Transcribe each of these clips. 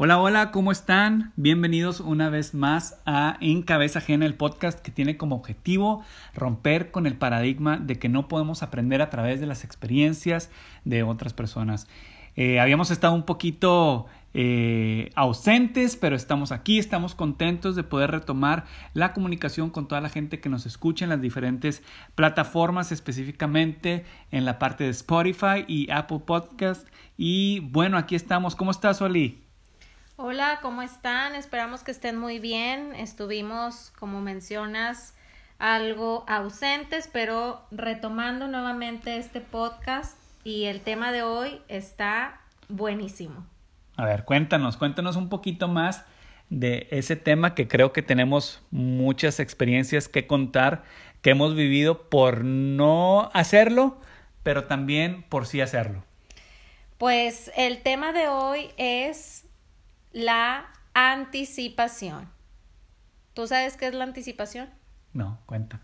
Hola, hola, ¿cómo están? Bienvenidos una vez más a En Cabeza Ajena, el podcast que tiene como objetivo romper con el paradigma de que no podemos aprender a través de las experiencias de otras personas. Eh, habíamos estado un poquito eh, ausentes, pero estamos aquí, estamos contentos de poder retomar la comunicación con toda la gente que nos escucha en las diferentes plataformas, específicamente en la parte de Spotify y Apple Podcast. Y bueno, aquí estamos. ¿Cómo estás, Oli? Hola, ¿cómo están? Esperamos que estén muy bien. Estuvimos, como mencionas, algo ausentes, pero retomando nuevamente este podcast y el tema de hoy está buenísimo. A ver, cuéntanos, cuéntanos un poquito más de ese tema que creo que tenemos muchas experiencias que contar, que hemos vivido por no hacerlo, pero también por sí hacerlo. Pues el tema de hoy es la anticipación. ¿Tú sabes qué es la anticipación? No, cuéntame.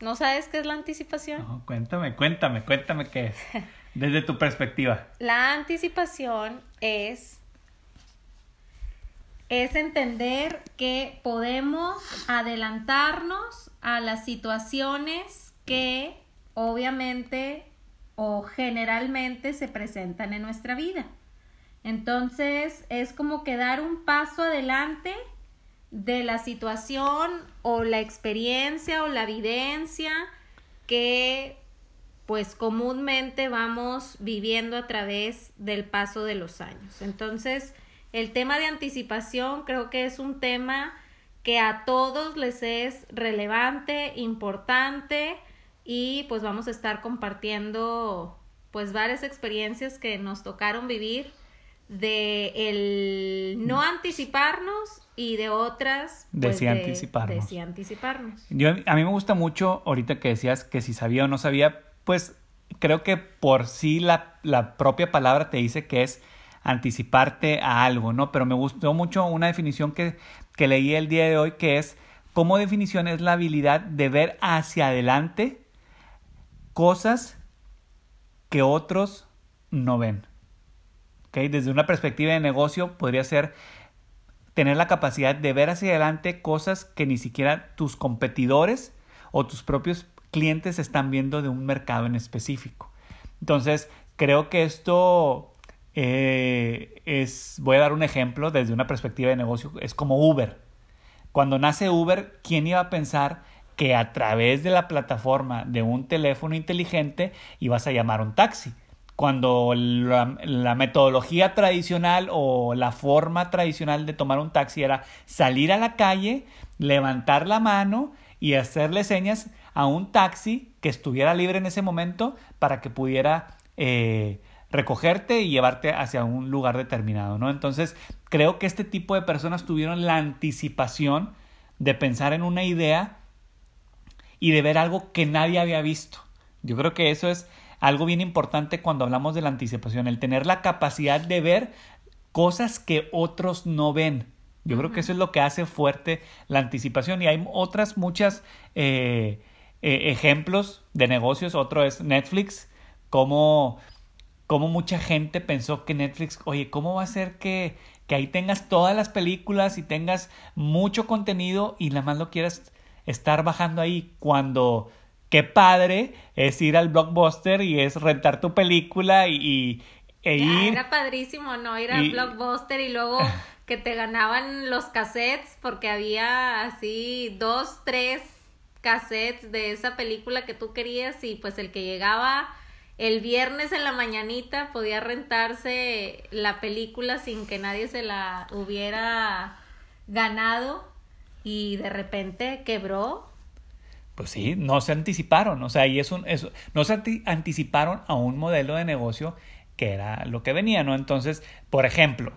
¿No sabes qué es la anticipación? No, cuéntame, cuéntame, cuéntame qué es. Desde tu perspectiva. La anticipación es es entender que podemos adelantarnos a las situaciones que obviamente o generalmente se presentan en nuestra vida. Entonces es como que dar un paso adelante de la situación o la experiencia o la evidencia que pues comúnmente vamos viviendo a través del paso de los años. Entonces, el tema de anticipación creo que es un tema que a todos les es relevante, importante y pues vamos a estar compartiendo pues varias experiencias que nos tocaron vivir de el no anticiparnos y de otras pues, de, anticiparnos. de anticiparnos. Yo, a mí me gusta mucho ahorita que decías que si sabía o no sabía, pues creo que por sí la, la propia palabra te dice que es anticiparte a algo, ¿no? Pero me gustó mucho una definición que, que leí el día de hoy que es como definición es la habilidad de ver hacia adelante cosas que otros no ven. Desde una perspectiva de negocio podría ser tener la capacidad de ver hacia adelante cosas que ni siquiera tus competidores o tus propios clientes están viendo de un mercado en específico. Entonces, creo que esto eh, es, voy a dar un ejemplo desde una perspectiva de negocio, es como Uber. Cuando nace Uber, ¿quién iba a pensar que a través de la plataforma de un teléfono inteligente ibas a llamar un taxi? Cuando la, metodología tradicional o la forma tradicional de tomar un taxi era salir a la calle, levantar la mano y hacerle señas a un taxi que estuviera libre en ese momento para que pudiera eh, recogerte y llevarte hacia un lugar determinado, ¿no? Entonces, creo que este tipo de personas tuvieron la anticipación de pensar en una idea y de ver algo que nadie había visto. Yo creo que eso es algo bien importante cuando hablamos de la anticipación, el tener la capacidad de ver cosas que otros no ven. Yo creo que eso es lo que hace fuerte la anticipación y hay otras muchas eh, eh, ejemplos de negocios. Otro es Netflix, como, como mucha gente pensó que Netflix, oye, ¿cómo va a ser que, que ahí tengas todas las películas y tengas mucho contenido y nada más lo quieras estar bajando ahí cuando qué padre es ir al blockbuster y es rentar tu película y, e ir. Era padrísimo, ¿no? Ir al blockbuster y luego que te ganaban los cassettes porque había así dos, tres cassettes de esa película que tú querías y pues el que llegaba el viernes en la mañanita podía rentarse la película sin que nadie se la hubiera ganado y de repente quebró pues sí, no se anticiparon, o sea, y es un, eso, no se anticiparon a un modelo de negocio que era lo que venía, ¿no? Entonces, por ejemplo,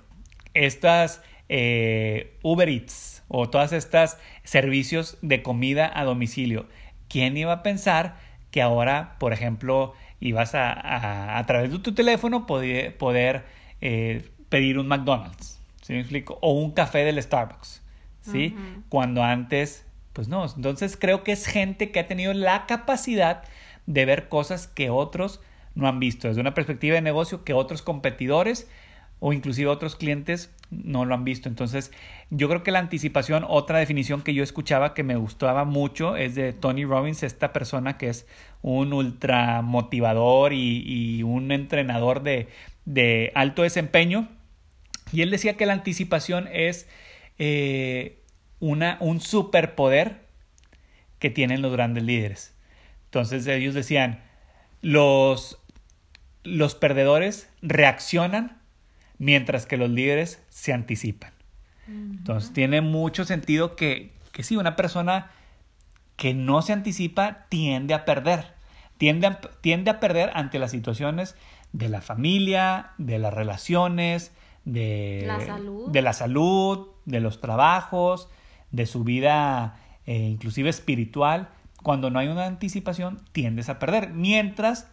estas eh, Uber Eats o todas estas servicios de comida a domicilio, ¿quién iba a pensar que ahora, por ejemplo, ibas a, a, través de tu teléfono poder, poder eh, pedir un McDonald's, ¿sí me explico? O un café del Starbucks, ¿sí? Cuando antes pues no, entonces creo que es gente que ha tenido la capacidad de ver cosas que otros no han visto, desde una perspectiva de negocio que otros competidores o inclusive otros clientes no lo han visto. Entonces, yo creo que la anticipación, otra definición que yo escuchaba que me gustaba mucho es de Tony Robbins, esta persona que es un ultra motivador y, un entrenador de, alto desempeño. Y él decía que la anticipación es eh, una, un superpoder que tienen los grandes líderes. Entonces ellos decían, los, los perdedores reaccionan mientras que los líderes se anticipan. Entonces tiene mucho sentido que, que sí, una persona que no se anticipa tiende a perder. Tiende a, tiende a perder ante las situaciones de la familia, de las relaciones, de la salud, de, la salud, de los trabajos, de su vida eh, inclusive espiritual. Cuando no hay una anticipación, tiendes a perder. Mientras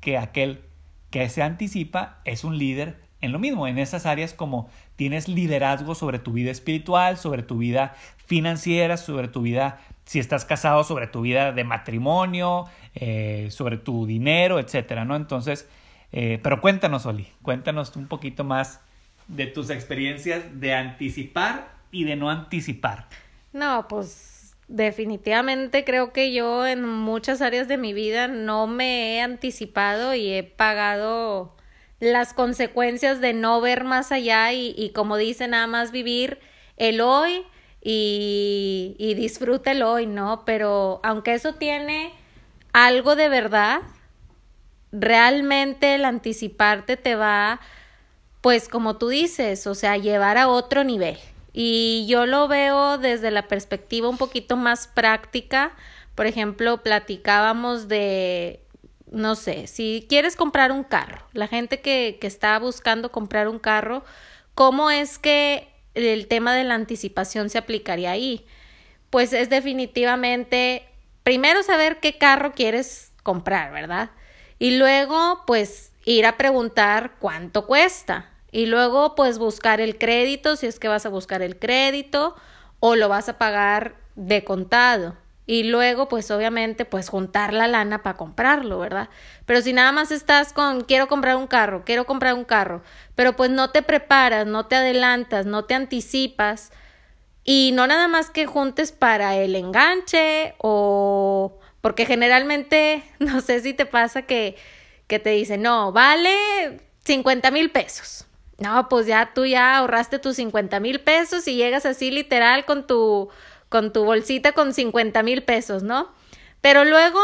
que aquel que se anticipa es un líder en lo mismo, en esas áreas como tienes liderazgo sobre tu vida espiritual, sobre tu vida financiera, sobre tu vida, si estás casado, sobre tu vida de matrimonio, eh, sobre tu dinero, etcétera, ¿no? Entonces, eh, pero cuéntanos, Oli, cuéntanos un poquito más de tus experiencias de anticipar y de no anticipar. No, pues definitivamente creo que yo en muchas áreas de mi vida no me he anticipado y he pagado las consecuencias de no ver más allá y, como dice, nada más vivir el hoy y, y disfruta el hoy, ¿no? Pero aunque eso tiene algo de verdad, realmente el anticiparte te va, pues como tú dices, o sea, llevar a otro nivel. Y yo lo veo desde la perspectiva un poquito más práctica. Por ejemplo, platicábamos de no sé, si quieres comprar un carro, la gente que, que está buscando comprar un carro, ¿cómo es que el tema de la anticipación se aplicaría ahí? Pues es definitivamente, primero saber qué carro quieres comprar, ¿verdad? Y luego, pues, ir a preguntar cuánto cuesta. Y luego, pues, buscar el crédito, si es que vas a buscar el crédito o lo vas a pagar de contado y luego pues obviamente pues juntar la lana para comprarlo, ¿verdad? Pero si nada más estás con quiero comprar un carro, quiero comprar un carro, pero pues no te preparas, no te adelantas, no te anticipas y no nada más que juntes para el enganche o porque generalmente no sé si te pasa que, que te dicen no, vale 50 mil pesos. No, pues ya tú ya ahorraste tus 50 mil pesos y llegas así literal con tu con tu bolsita con 50 mil pesos, ¿no? Pero luego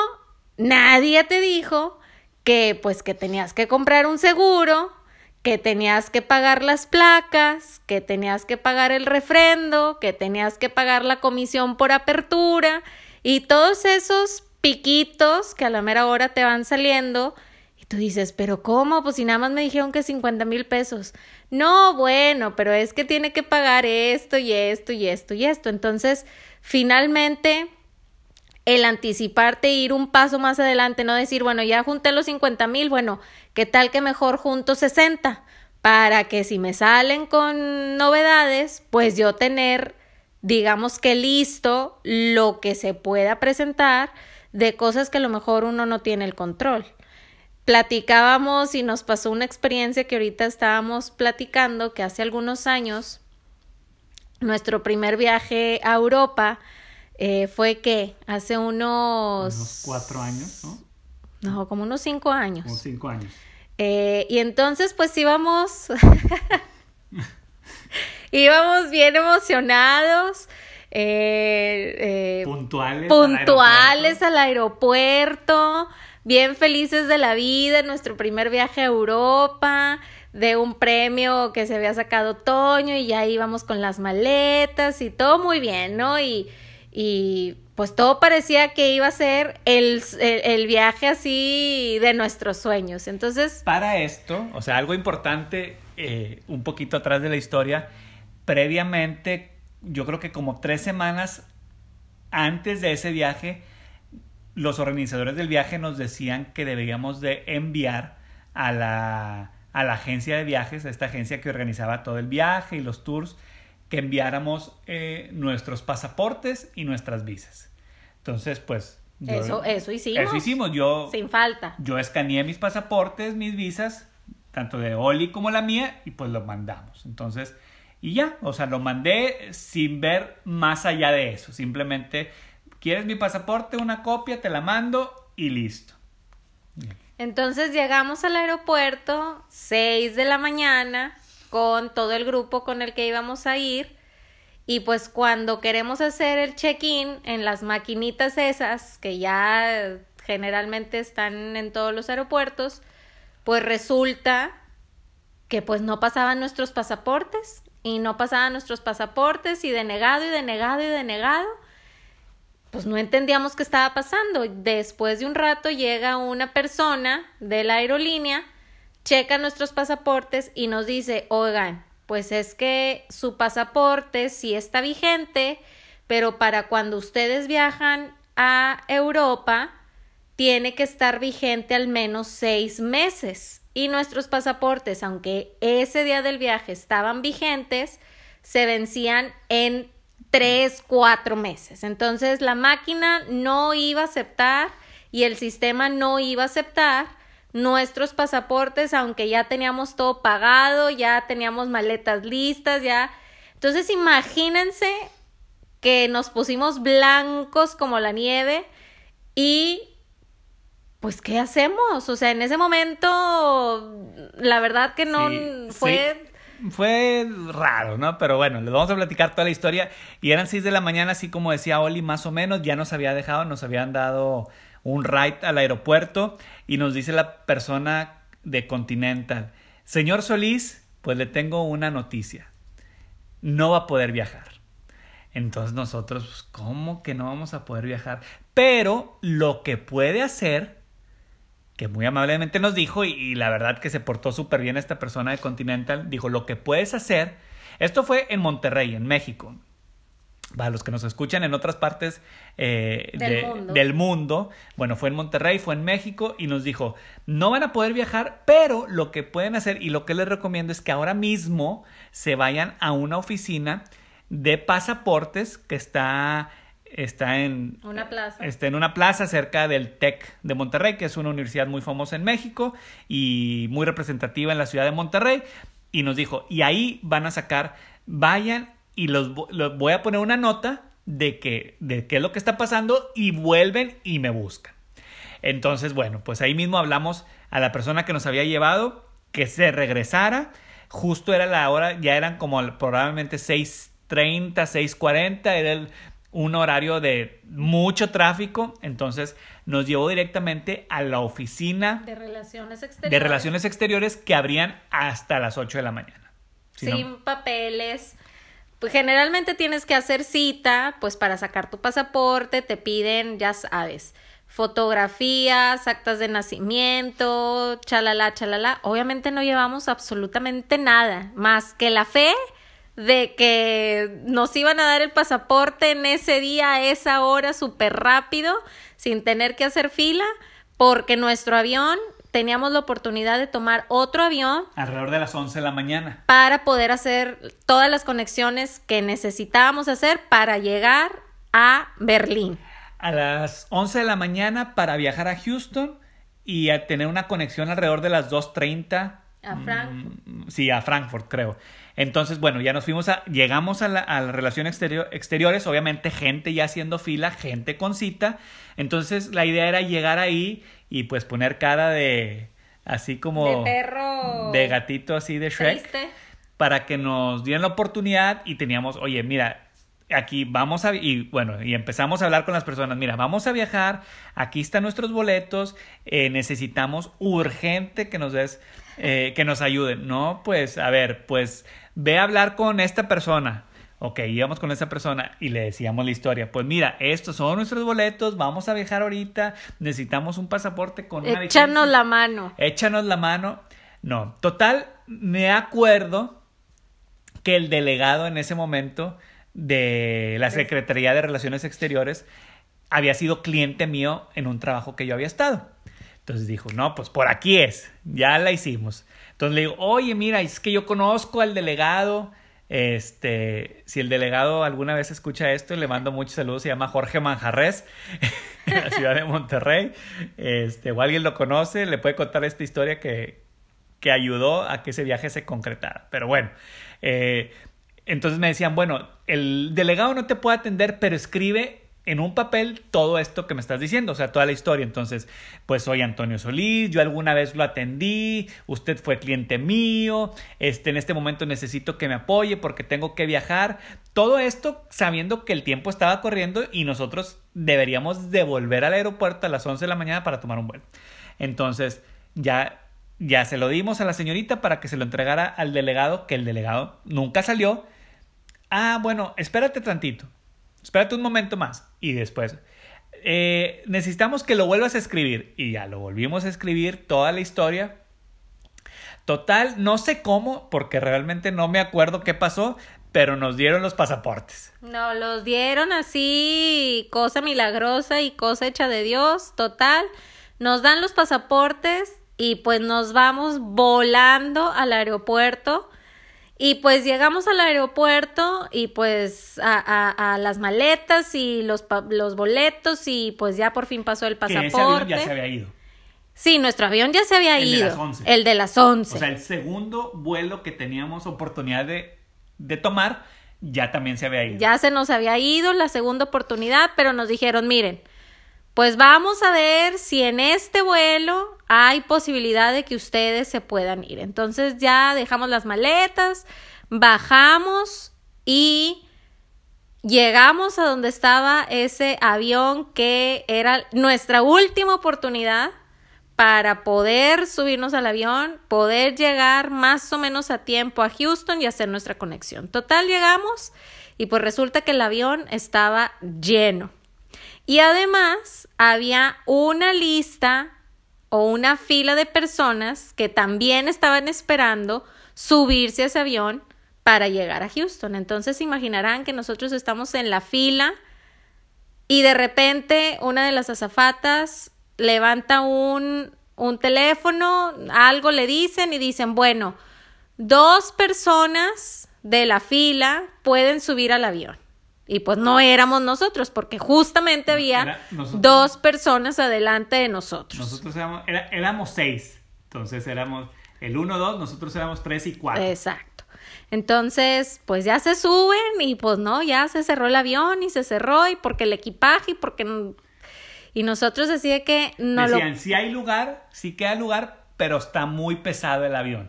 nadie te dijo que pues que tenías que comprar un seguro, que tenías que pagar las placas, que tenías que pagar el refrendo, que tenías que pagar la comisión por apertura y todos esos piquitos que a la mera hora te van saliendo tú dices, pero ¿cómo? Pues si nada más me dijeron que 50 mil pesos. No, bueno, pero es que tiene que pagar esto y esto y esto y esto. Entonces, finalmente, el anticiparte e ir un paso más adelante, no decir, bueno, ya junté los 50 mil, bueno, ¿qué tal que mejor junto 60? Para que si me salen con novedades, pues yo tener, digamos que listo lo que se pueda presentar de cosas que a lo mejor uno no tiene el control platicábamos y nos pasó una experiencia que ahorita estábamos platicando que hace algunos años nuestro primer viaje a Europa eh, fue que hace unos... unos cuatro años, ¿no? No, como unos cinco años. Como cinco años. Eh, y entonces pues íbamos... íbamos bien emocionados. Eh, puntuales. Puntuales al aeropuerto bien felices de la vida, nuestro primer viaje a Europa, de un premio que se había sacado Toño y ya íbamos con las maletas y todo muy bien, ¿no? Y, y pues todo parecía que iba a ser el, el, viaje así de nuestros sueños. Entonces... Para esto, o sea, algo importante, eh, un poquito atrás de la historia, previamente, yo creo que como tres semanas antes de ese viaje, los organizadores del viaje nos decían que deberíamos de enviar a la, a la agencia de viajes, a esta agencia que organizaba todo el viaje y los tours, que enviáramos eh, nuestros pasaportes y nuestras visas. Entonces, pues... eso, eso hicimos. Eso hicimos. Yo... Sin falta. Yo escaneé mis pasaportes, mis visas, tanto de Oli como la mía, y pues lo mandamos. Entonces, y ya, o sea, lo mandé sin ver más allá de eso. Simplemente, ¿quieres mi pasaporte? Una copia, te la mando y listo. Entonces llegamos al aeropuerto, 6 de la mañana, con todo el grupo con el que íbamos a ir. Y pues cuando queremos hacer el check-in en las maquinitas esas, que ya generalmente están en todos los aeropuertos, pues resulta que pues no pasaban nuestros pasaportes y no pasaban nuestros pasaportes y denegado y denegado y denegado. Pues no entendíamos qué estaba pasando. Después de un rato llega una persona de la aerolínea, checa nuestros pasaportes y nos dice, oigan, pues es que su pasaporte sí está vigente, pero para cuando ustedes viajan a Europa, tiene que estar vigente al menos seis meses. Y nuestros pasaportes, aunque ese día del viaje estaban vigentes, se vencían en tres, cuatro meses. Entonces la máquina no iba a aceptar y el sistema no iba a aceptar nuestros pasaportes, aunque ya teníamos todo pagado, ya teníamos maletas listas, ya. Entonces imagínense que nos pusimos blancos como la nieve y pues, ¿qué hacemos? O sea, en ese momento, la verdad que no fue... Fue raro, ¿no? Pero bueno, les vamos a platicar toda la historia. Y eran 6 de la mañana, así como decía Oli, más o menos, ya nos había dejado, nos habían dado un ride al aeropuerto y nos dice la persona de Continental, señor Solís, pues le tengo una noticia, no va a poder viajar. Entonces nosotros, pues, ¿cómo que no vamos a poder viajar? Pero lo que puede hacer que muy amablemente nos dijo, y, la verdad que se portó súper bien esta persona de Continental, dijo, lo que puedes hacer, esto fue en Monterrey, en México, para los que nos escuchan en otras partes eh, del, mundo. del, mundo. Bueno, fue en Monterrey, fue en México y nos dijo, no van a poder viajar, pero lo que pueden hacer y lo que les recomiendo es que ahora mismo se vayan a una oficina de pasaportes que está está en una plaza. Está en una plaza cerca del TEC de Monterrey, que es una universidad muy famosa en México y muy representativa en la ciudad de Monterrey. Y nos dijo, y ahí van a sacar, vayan y los, voy a poner una nota de, que, de qué es lo que está pasando y vuelven y me buscan. Entonces, bueno, pues ahí mismo hablamos a la persona que nos había llevado que se regresara. Justo era la hora, ya eran como probablemente 6.30, 6.40, era el un horario de mucho tráfico, entonces nos llevó directamente a la oficina de relaciones exteriores, de relaciones exteriores que abrían hasta las 8 de la mañana. Sin papeles. Pues generalmente tienes que hacer cita, pues para sacar tu pasaporte, te piden, ya sabes, fotografías, actas de nacimiento, chalala, chalala. Obviamente no llevamos absolutamente nada más que la fe de que nos iban a dar el pasaporte en ese día, a esa hora, súper rápido, sin tener que hacer fila, porque nuestro avión teníamos la oportunidad de tomar otro avión. Alrededor de las 11 de la mañana. Para poder hacer todas las conexiones que necesitábamos hacer para llegar a Berlín. A las 11 de la mañana para viajar a Houston y a tener una conexión alrededor de las 2.30. A Frankfurt. Mm, sí, a Frankfurt, creo. Entonces, bueno, ya nos fuimos a, llegamos a la, a la relación exterior, exteriores, obviamente gente ya haciendo fila, gente con cita. Entonces, la idea era llegar ahí y pues poner cara de, así como... De perro. De gatito así de Shrek. Para que nos dieran la oportunidad y teníamos, oye, mira, aquí vamos a y bueno y empezamos a hablar con las personas mira vamos a viajar aquí están nuestros boletos eh, necesitamos urgente que nos des eh, que nos ayuden no pues a ver pues ve a hablar con esta persona. Ok, íbamos con esa persona y le decíamos la historia. Pues mira, estos son nuestros boletos, vamos a viajar ahorita, necesitamos un pasaporte con una Échanos la mano. Échanos la mano. No, total, me acuerdo que el delegado en ese momento de la Secretaría de Relaciones Exteriores había sido cliente mío en un trabajo que yo había estado. Entonces dijo, no, pues por aquí es, ya la hicimos. Entonces le digo, oye, mira, es que yo conozco al delegado. Este, si el delegado alguna vez escucha esto, le mando muchos saludos. Se llama Jorge Manjarres, en la ciudad de Monterrey. Este, o alguien lo conoce, le puede contar esta historia que, que ayudó a que ese viaje se concretara. Pero bueno, eh, entonces me decían, bueno, el delegado no te puede atender, pero escribe en un papel todo esto que me estás diciendo, o sea, toda la historia. Entonces, pues soy Antonio Solís, yo alguna vez lo atendí, usted fue cliente mío, este, en este momento necesito que me apoye porque tengo que viajar. Todo esto sabiendo que el tiempo estaba corriendo y nosotros deberíamos de volver al aeropuerto a las 11 de la mañana para tomar un vuelo. Entonces, ya, ya se lo dimos a la señorita para que se lo entregara al delegado, que el delegado nunca salió. Ah, bueno, espérate tantito. Espérate un momento más. Y después, eh, necesitamos que lo vuelvas a escribir. Y ya lo volvimos a escribir, toda la historia. Total, no sé cómo, porque realmente no me acuerdo qué pasó, pero nos dieron los pasaportes. No, los dieron así, cosa milagrosa y cosa hecha de Dios, total. Nos dan los pasaportes y pues nos vamos volando al aeropuerto y pues llegamos al aeropuerto y pues a, a, las maletas y los, los boletos y pues ya por fin pasó el pasaporte. ese avión ya se había ido. Sí, nuestro avión ya se había el ido. De las 11. El de las 11. O sea, el segundo vuelo que teníamos oportunidad de, de tomar ya también se había ido. Ya se nos había ido la segunda oportunidad, pero nos dijeron, miren, pues vamos a ver si en este vuelo hay posibilidad de que ustedes se puedan ir. Entonces ya dejamos las maletas, bajamos y llegamos a donde estaba ese avión que era nuestra última oportunidad para poder subirnos al avión, poder llegar más o menos a tiempo a Houston y hacer nuestra conexión. Total, llegamos y pues resulta que el avión estaba lleno. Y además había una lista o una fila de personas que también estaban esperando subirse a ese avión para llegar a Houston. Entonces imaginarán que nosotros estamos en la fila y de repente una de las azafatas levanta un, un teléfono, algo le dicen y dicen, bueno, dos personas de la fila pueden subir al avión. Y pues no éramos nosotros, porque justamente había dos personas adelante de nosotros. Nosotros éramos, éramos seis. Entonces éramos el uno, dos, nosotros éramos tres y cuatro. Exacto. Entonces, pues ya se suben y pues no, ya se cerró el avión y se cerró y porque el equipaje y porque... Y nosotros decía que no Decían, si hay lugar, sí queda lugar, pero está muy pesado el avión.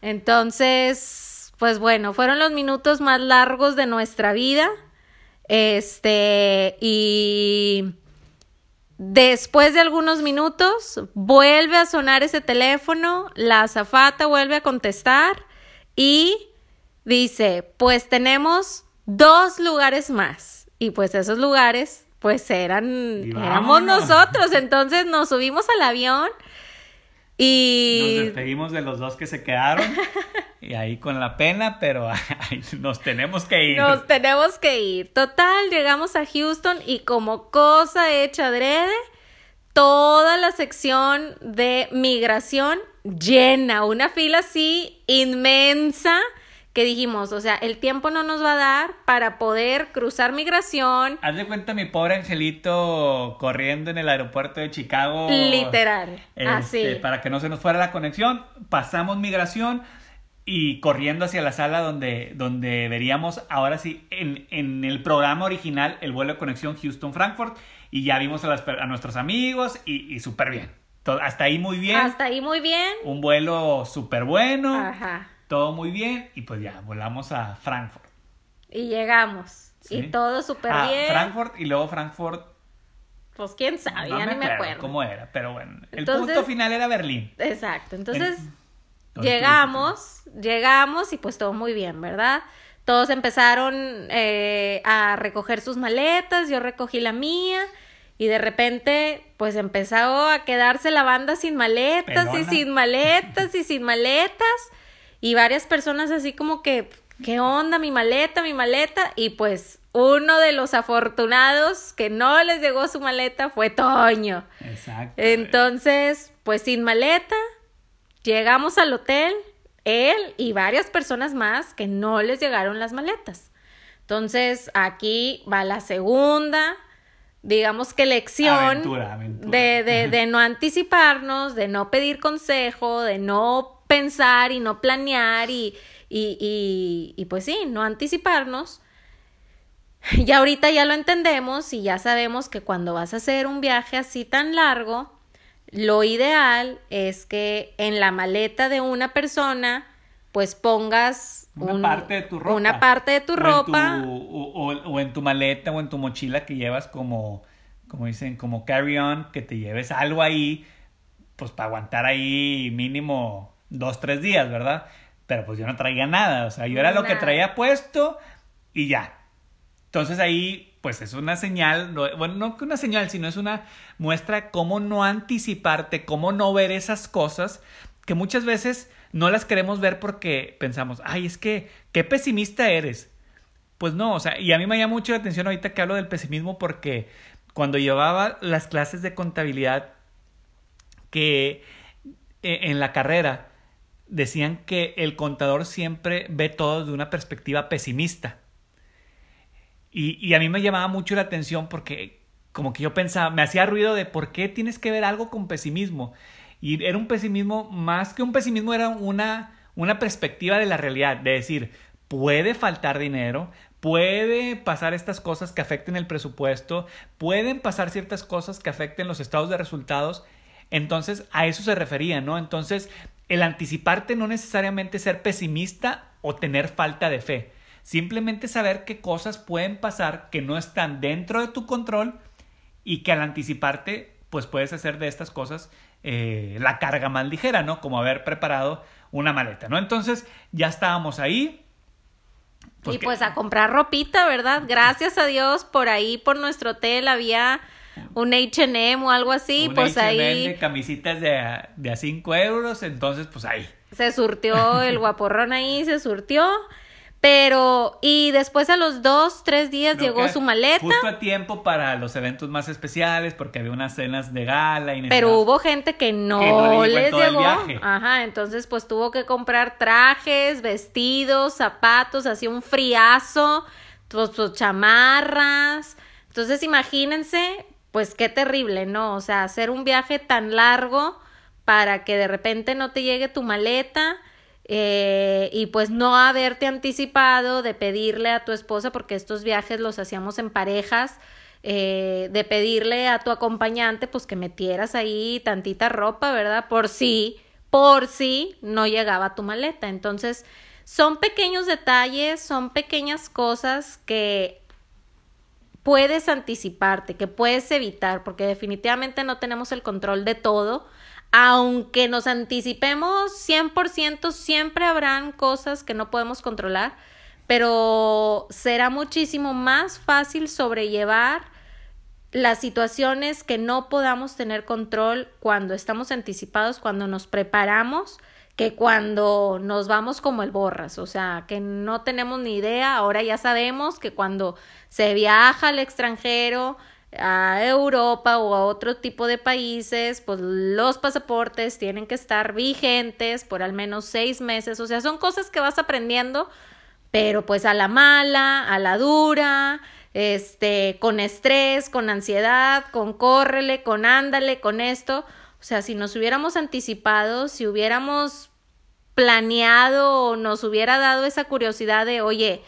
Entonces, pues bueno, fueron los minutos más largos de nuestra vida este, y después de algunos minutos vuelve a sonar ese teléfono, la azafata vuelve a contestar y dice, pues tenemos dos lugares más. Y pues esos lugares, pues eran, éramos nosotros. Entonces nos subimos al avión y... Nos despedimos de los dos que se quedaron. y ahí con la pena, pero nos tenemos que ir. Nos tenemos que ir. Total, llegamos a Houston y como cosa hecha adrede, toda la sección de migración llena, una fila así inmensa que dijimos, o sea, el tiempo no nos va a dar para poder cruzar migración. Haz de cuenta mi pobre angelito corriendo en el aeropuerto de Chicago. Literal. Este, así. Para que no se nos fuera la conexión, pasamos migración y corriendo hacia la sala donde, donde veríamos ahora sí en, en el programa original el vuelo de conexión Houston-Frankfurt y ya vimos a, las, a nuestros amigos y, y súper bien. hasta ahí muy bien. Hasta ahí muy bien. Un vuelo súper bueno. Ajá todo muy bien y pues ya volamos a Frankfurt. Y llegamos. Y todo súper ah, bien. Frankfurt y luego Frankfurt. Pues quién sabe, ya ni me acuerdo. cómo era, pero bueno. el punto final era Berlín. Exacto. Entonces, llegamos, llegamos y pues todo muy bien, ¿verdad? Todos empezaron eh, a recoger sus maletas, yo recogí la mía y de repente pues empezó a quedarse la banda sin maletas y sin maletas y sin maletas y varias personas así como que, ¿qué onda? Mi maleta, mi maleta. Y pues uno de los afortunados que no les llegó su maleta fue Toño. Exacto. Entonces, pues sin maleta, llegamos al hotel, él y varias personas más que no les llegaron las maletas. Entonces, aquí va la segunda, digamos que lección aventura, aventura. De, de, de no anticiparnos, de no pedir consejo, de no pensar y no planear y, y, y, y pues sí, no anticiparnos. Y ahorita ya lo entendemos y ya sabemos que cuando vas a hacer un viaje así tan largo, lo ideal es que en la maleta de una persona pues pongas una parte de tu ropa. Una parte de tu ropa. o, en tu maleta o en tu mochila que llevas como, como dicen, como carry-on, que te lleves algo ahí, pues para aguantar ahí mínimo dos, tres días, ¿verdad? Pero pues yo no traía nada, o sea, yo era lo que traía puesto y ya. Entonces ahí, pues es una señal, bueno, no que una señal, sino es una muestra cómo no anticiparte, cómo no ver esas cosas que muchas veces no las queremos ver porque pensamos, ay, es que, qué pesimista eres. Pues no, o sea, y a mí me llama mucho la atención ahorita que hablo del pesimismo porque cuando llevaba las clases de contabilidad que e, en la carrera decían que el contador siempre ve todo desde una perspectiva pesimista. Y, y, a mí me llamaba mucho la atención porque como que yo pensaba, me hacía ruido de por qué tienes que ver algo con pesimismo. Y era un pesimismo, más que un pesimismo, era una, una perspectiva de la realidad, de decir, puede faltar dinero, puede pasar estas cosas que afecten el presupuesto, pueden pasar ciertas cosas que afecten los estados de resultados. Entonces, a eso se refería, ¿no? Entonces, el anticiparte no necesariamente ser pesimista o tener falta de fe. Simplemente saber qué cosas pueden pasar que no están dentro de tu control y que al anticiparte, pues puedes hacer de estas cosas eh, la carga más ligera, ¿no? Como haber preparado una maleta, ¿no? Entonces ya estábamos ahí. Pues y pues a comprar ropita, ¿verdad? Gracias a Dios, por ahí, por nuestro hotel había un H&M o algo así, pues ahí... de camisitas de a, de a 5 euros, entonces pues ahí. Se surtió el guaporrón ahí, se surtió pero, y después a los dos, tres días llegó su maleta. Justo a tiempo para los eventos más especiales, porque había unas cenas de gala. Y Pero hubo gente que no, les llegó. Ajá, entonces pues tuvo que comprar trajes, vestidos, zapatos, así un friazo, pues, pues, chamarras. Entonces imagínense, pues qué terrible, ¿no? O sea, hacer un viaje tan largo para que de repente no te llegue tu maleta eh, y pues no haberte anticipado de pedirle a tu esposa, porque estos viajes los hacíamos en parejas, eh, de pedirle a tu acompañante pues que metieras ahí tantita ropa, ¿verdad? Por si, por si no llegaba tu maleta. Entonces, son pequeños detalles, son pequeñas cosas que puedes anticiparte, que puedes evitar, porque definitivamente no tenemos el control de todo aunque nos anticipemos 100%, siempre habrán cosas que no podemos controlar, pero será muchísimo más fácil sobrellevar las situaciones que no podamos tener control cuando estamos anticipados, cuando nos preparamos, que cuando nos vamos como el borras, o sea, que no tenemos ni idea, ahora ya sabemos que cuando se viaja al extranjero, a Europa o a otro tipo de países, pues los pasaportes tienen que estar vigentes por al menos seis meses. O sea, son cosas que vas aprendiendo, pero pues a la mala, a la dura, este, con estrés, con ansiedad, con córrele, con ándale, con esto. O sea, si nos hubiéramos anticipado, si hubiéramos planeado o nos hubiera dado esa curiosidad de, oye,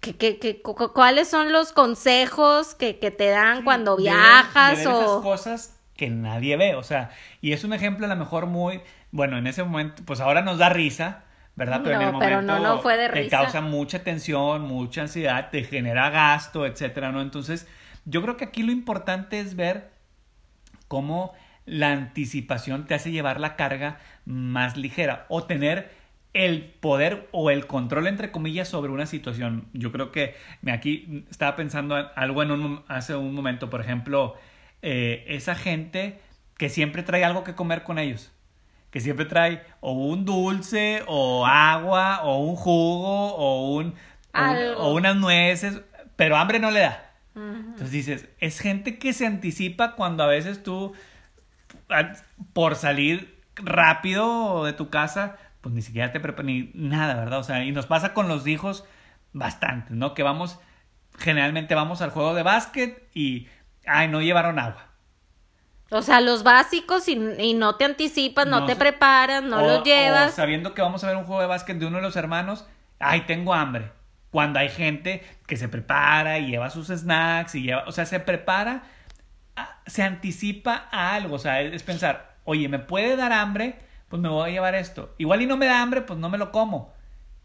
que, cuáles son los consejos que, te dan cuando viajas o esas cosas que nadie ve, o sea, y es un ejemplo a lo mejor muy, bueno, en ese momento, pues ahora nos da risa, ¿verdad? Pero en el momento no, no fue de te causa mucha tensión, mucha ansiedad, te genera gasto, etcétera, ¿no? Entonces, yo creo que aquí lo importante es ver cómo la anticipación te hace llevar la carga más ligera o tener el poder o el control, entre comillas, sobre una situación. Yo creo que aquí estaba pensando algo en un, hace un momento, por ejemplo, eh, esa gente que siempre trae algo que comer con ellos, que siempre trae o un dulce, o agua, o un jugo, o, un, o, unas nueces, pero hambre no le da. Entonces dices, es gente que se anticipa cuando a veces tú, por salir rápido de tu casa, pues ni siquiera te preparas ni nada, ¿verdad? O sea, y nos pasa con los hijos bastante, ¿no? Que vamos, generalmente vamos al juego de básquet y, ay, no llevaron agua. O sea, los básicos y, y no te anticipas, no, No te preparas, no O- los llevas. o sabiendo que vamos a ver un juego de básquet de uno de los hermanos, ay, tengo hambre. Cuando hay gente que se prepara y lleva sus snacks y lleva, o sea, se prepara, a- se anticipa a algo, o sea, es pensar, oye, me puede dar hambre, pues me voy a llevar esto. Igual y no me da hambre, pues no me lo como,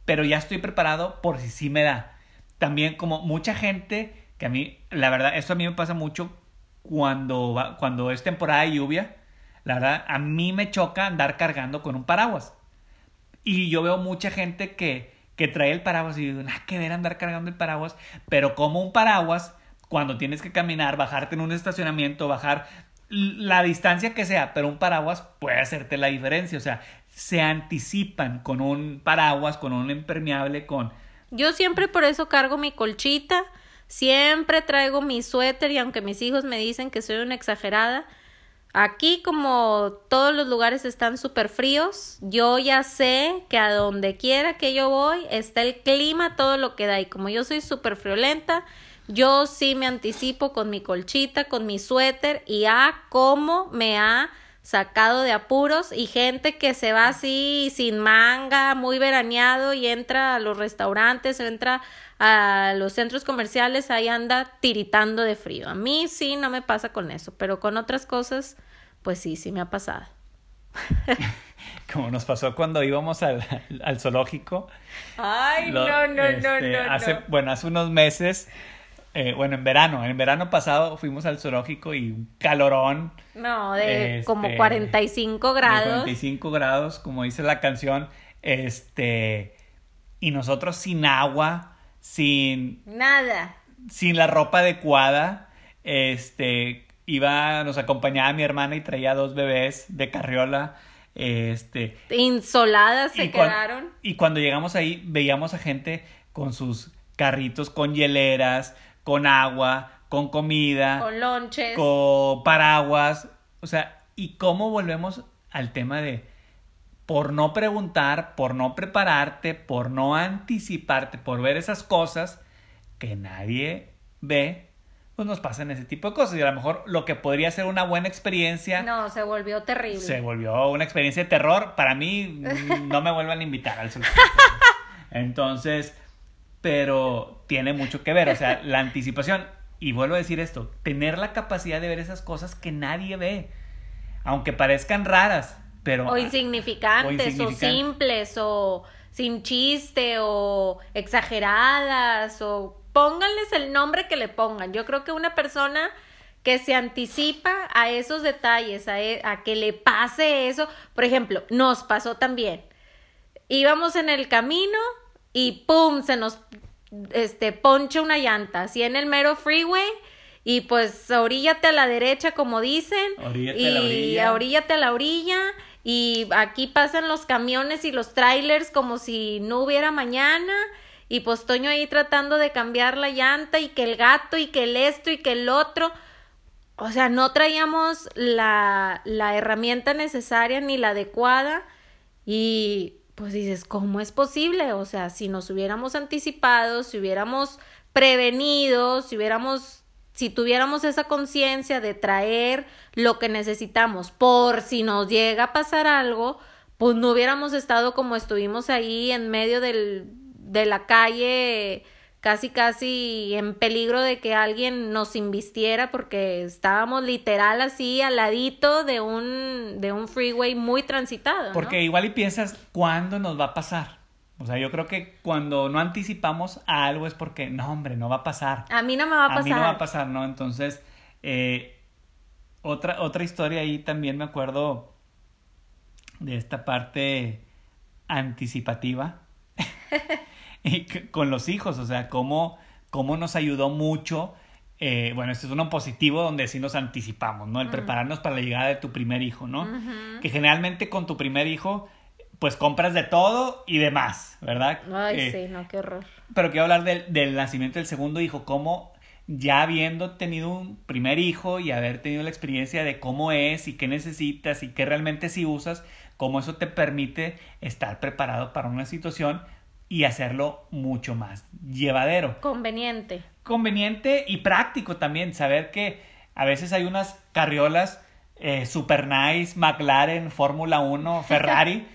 pero ya estoy preparado por si sí me da. También como mucha gente, que a mí, la verdad, esto a mí me pasa mucho cuando, va- cuando es temporada de lluvia, la verdad, a mí me choca andar cargando con un paraguas. Y yo veo mucha gente que, que trae el paraguas y digo, nada que ver andar cargando el paraguas, pero como un paraguas, cuando tienes que caminar, bajarte en un estacionamiento, bajar la distancia que sea, pero un paraguas puede hacerte la diferencia. O sea, se anticipan con un paraguas, con un impermeable, con... Yo siempre por eso cargo mi colchita, siempre traigo mi suéter y aunque mis hijos me dicen que soy una exagerada, aquí como todos los lugares están súper fríos, yo ya sé que a donde quiera que yo voy está el clima, todo lo que da y como yo soy súper friolenta, yo sí me anticipo con mi colchita, con mi suéter y a cómo me ha sacado de apuros y gente que se va así sin manga, muy veraneado y entra a los restaurantes, entra a los centros comerciales, ahí anda tiritando de frío. A mí sí no me pasa con eso, pero con otras cosas, pues sí, sí me ha pasado. Como nos pasó cuando íbamos al, al zoológico. Ay, Lo- este, hace, Bueno, hace unos meses, eh, bueno, en verano, en verano pasado fuimos al zoológico y un calorón. No, de Este, como 45 de grados. 45 grados, como dice la canción. Este, y nosotros sin agua, sin, Nada. sin la ropa adecuada. Este, iba, nos acompañaba mi hermana y traía dos bebés de carriola. Este, Insoladas se cuan- quedaron. y cuando llegamos ahí, veíamos a gente con sus carritos, con hieleras, con agua, con comida, Con lonches. con paraguas. O sea, ¿y cómo volvemos al tema de por no preguntar, por no prepararte, por no anticiparte, por ver esas cosas que nadie ve, pues nos pasan ese tipo de cosas. Y a lo mejor lo que podría ser una buena experiencia No, se volvió terrible. se volvió una experiencia de terror. Para mí, no me vuelvan a invitar al. Entonces, pero tiene mucho que ver, o sea, la anticipación. Y vuelvo a decir esto, tener la capacidad de ver esas cosas que nadie ve, aunque parezcan raras, pero... O insignificantes, O simples, o sin chiste, o exageradas, o pónganles el nombre que le pongan. Yo creo que una persona que se anticipa a esos detalles, a, e- a que le pase eso, por ejemplo, nos pasó también. Íbamos en el camino y ¡pum! se nos este, poncha una llanta, así en el mero freeway. Y pues oríllate a la derecha, como dicen. Oríllate y a la orilla. oríllate a la orilla. Y aquí pasan los camiones y los trailers como si no hubiera mañana. Y pues Toño ahí tratando de cambiar la llanta y que el gato y que el esto y que el otro. O sea, no traíamos la, la herramienta necesaria ni la adecuada. Y pues dices, ¿cómo es posible? O sea, si nos hubiéramos anticipado, si hubiéramos prevenido, si hubiéramos, si tuviéramos esa conciencia de traer lo que necesitamos por si nos llega a pasar algo, pues no hubiéramos estado como estuvimos ahí en medio del, de la calle casi casi en peligro de que alguien nos invistiera porque estábamos literal así al ladito de un de un freeway muy transitado. ¿no? Porque igual y piensas, ¿cuándo nos va a pasar? O sea, yo creo que cuando no anticipamos a algo es porque, no, hombre, no va a pasar. a mí no me va a pasar. mí no va a pasar, ¿no? Entonces, eh, otra, otra historia ahí también me acuerdo de esta parte anticipativa con los hijos, o sea, cómo, cómo nos ayudó mucho. eh, bueno, este es uno positivo donde sí nos anticipamos, ¿no? El prepararnos para la llegada de tu primer hijo, ¿no? Que generalmente con tu primer hijo, pues compras de todo y de más, ¿verdad? Ay, Eh, sí, no, qué horror. pero quiero hablar del, del nacimiento del segundo hijo, cómo ya habiendo tenido un primer hijo y haber tenido la experiencia de cómo es y qué necesitas y qué realmente si usas, cómo eso te permite estar preparado para una situación y hacerlo mucho más llevadero. Conveniente. Conveniente y práctico también, saber que a veces hay unas carriolas eh, super nice, McLaren, Fórmula 1, Ferrari.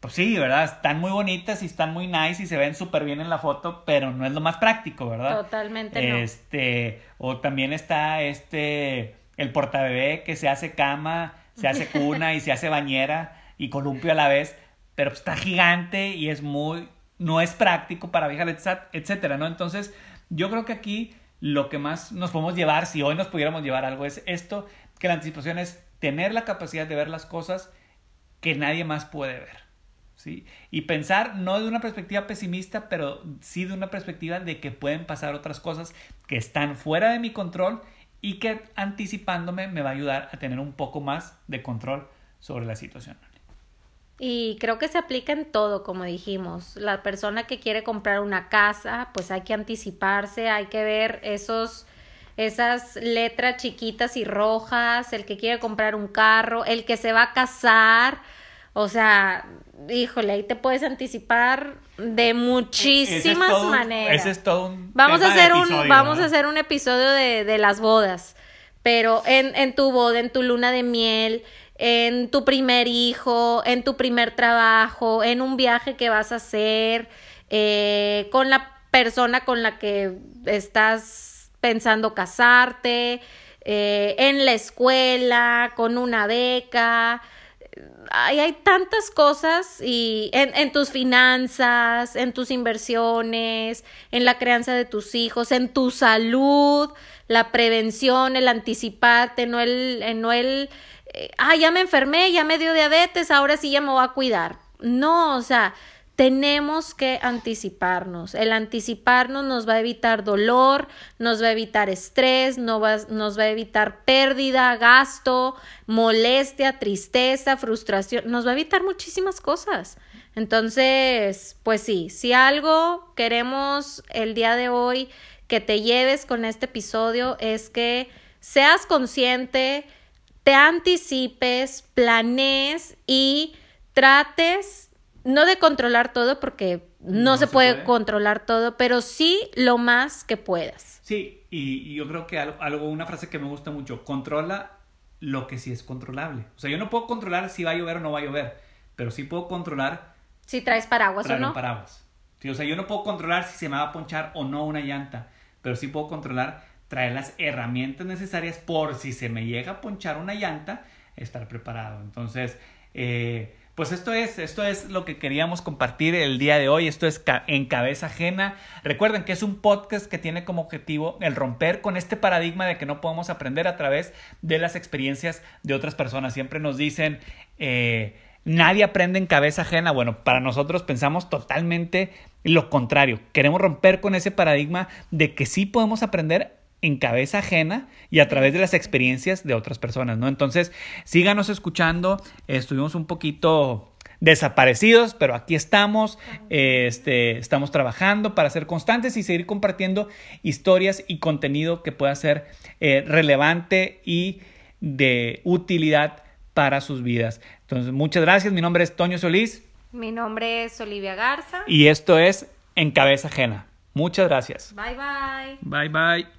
pues sí, ¿verdad? Están muy bonitas y están muy nice y se ven súper bien en la foto, pero no es lo más práctico, ¿verdad? Totalmente no. Este, o también está este, el portabebé que se hace cama, se hace cuna y se hace bañera y columpio a la vez, pero está gigante y es muy, no es práctico para viajar, etcétera, ¿no? Entonces, yo creo que aquí lo que más nos podemos llevar, si hoy nos pudiéramos llevar algo, es esto, que la anticipación es tener la capacidad de ver las cosas que nadie más puede ver. ¿sí? Y pensar no de una perspectiva pesimista, pero sí de una perspectiva de que pueden pasar otras cosas que están fuera de mi control y que anticipándome me va a ayudar a tener un poco más de control sobre la situación. Y creo que se aplica en todo, como dijimos. La persona que quiere comprar una casa, pues hay que anticiparse, hay que ver esos esas letras chiquitas y rojas, el que quiere comprar un carro, el que se va a casar, o sea, híjole, ahí te puedes anticipar de muchísimas maneras. Ese es todo un vamos a hacer un vamos a hacer un episodio de, de las bodas, pero en, en tu boda, en tu luna de miel, en tu primer hijo, en tu primer trabajo, en un viaje que vas a hacer, eh, con la persona con la que estás pensando casarte, eh, en la escuela, con una beca. Hay, hay tantas cosas y en, en, tus finanzas, en tus inversiones, en la crianza de tus hijos, en tu salud, la prevención, el anticiparte, no el, no el, eh, ah, ya me enfermé, ya me dio diabetes, ahora sí ya me voy a cuidar. No, o sea, tenemos que anticiparnos. El anticiparnos nos va a evitar dolor, nos va a evitar estrés, nos va, nos va a evitar pérdida, gasto, molestia, tristeza, frustración, nos va a evitar muchísimas cosas. Entonces, pues sí, si algo queremos el día de hoy que te lleves con este episodio es que seas consciente, te anticipes, planees y trates no de controlar todo porque no, se, puede, controlar todo, pero sí lo más que puedas. Sí, y, yo creo que algo, una frase que me gusta mucho, controla lo que sí es controlable. O sea, yo no puedo controlar si va a llover o no va a llover, pero sí puedo controlar... Si traes paraguas o no. paraguas. Sí, o sea, yo no puedo controlar si se me va a ponchar o no una llanta, pero sí puedo controlar traer las herramientas necesarias por si se me llega a ponchar una llanta, estar preparado. Entonces, eh, pues esto es, esto es lo que queríamos compartir el día de hoy. Esto es en cabeza ajena. Recuerden que es un podcast que tiene como objetivo el romper con este paradigma de que no podemos aprender a través de las experiencias de otras personas. Siempre nos dicen, eh, nadie aprende en cabeza ajena. Bueno, para nosotros pensamos totalmente lo contrario. Queremos romper con ese paradigma de que sí podemos aprender en cabeza ajena y a través de las experiencias de otras personas, ¿no? Entonces, síganos escuchando, estuvimos un poquito desaparecidos, pero aquí estamos, este, estamos trabajando para ser constantes y seguir compartiendo historias y contenido que pueda ser eh, relevante y de utilidad para sus vidas. Entonces, muchas gracias, mi nombre es Toño Solís. Mi nombre es Olivia Garza. Y esto es En Cabeza Ajena. Muchas gracias. Bye bye. Bye bye.